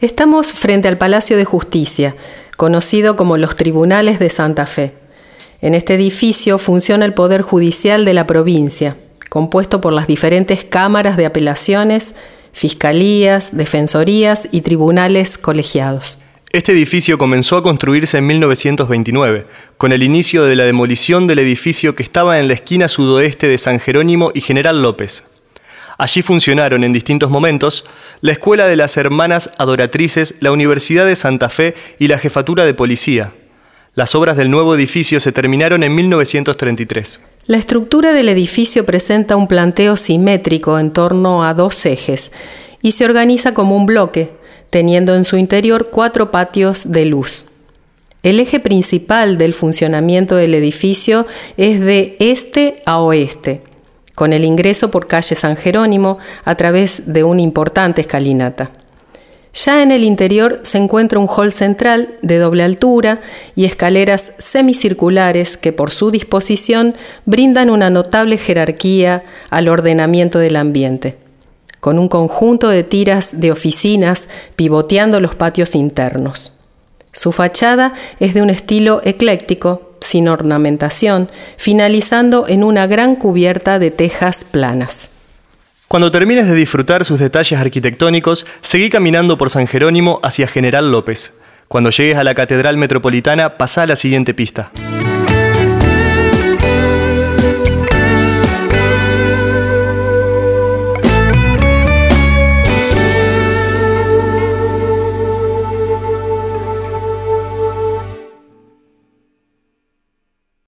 Estamos frente al Palacio de Justicia, conocido como los Tribunales de Santa Fe. En este edificio funciona el Poder Judicial de la provincia, compuesto por las diferentes cámaras de apelaciones, fiscalías, defensorías y tribunales colegiados. Este edificio comenzó a construirse en 1929, con el inicio de la demolición del edificio que estaba en la esquina sudoeste de San Jerónimo y General López. Allí funcionaron en distintos momentos la Escuela de las Hermanas Adoratrices, la Universidad de Santa Fe y la Jefatura de Policía. Las obras del nuevo edificio se terminaron en 1933. La estructura del edificio presenta un planteo simétrico en torno a dos ejes y se organiza como un bloque, teniendo en su interior cuatro patios de luz. El eje principal del funcionamiento del edificio es de este a oeste con el ingreso por calle San Jerónimo a través de una importante escalinata. Ya en el interior se encuentra un hall central de doble altura y escaleras semicirculares que por su disposición brindan una notable jerarquía al ordenamiento del ambiente, con un conjunto de tiras de oficinas pivoteando los patios internos. Su fachada es de un estilo ecléctico, sin ornamentación, finalizando en una gran cubierta de tejas planas. Cuando termines de disfrutar sus detalles arquitectónicos, seguí caminando por San Jerónimo hacia General López. Cuando llegues a la Catedral Metropolitana, pasa a la siguiente pista.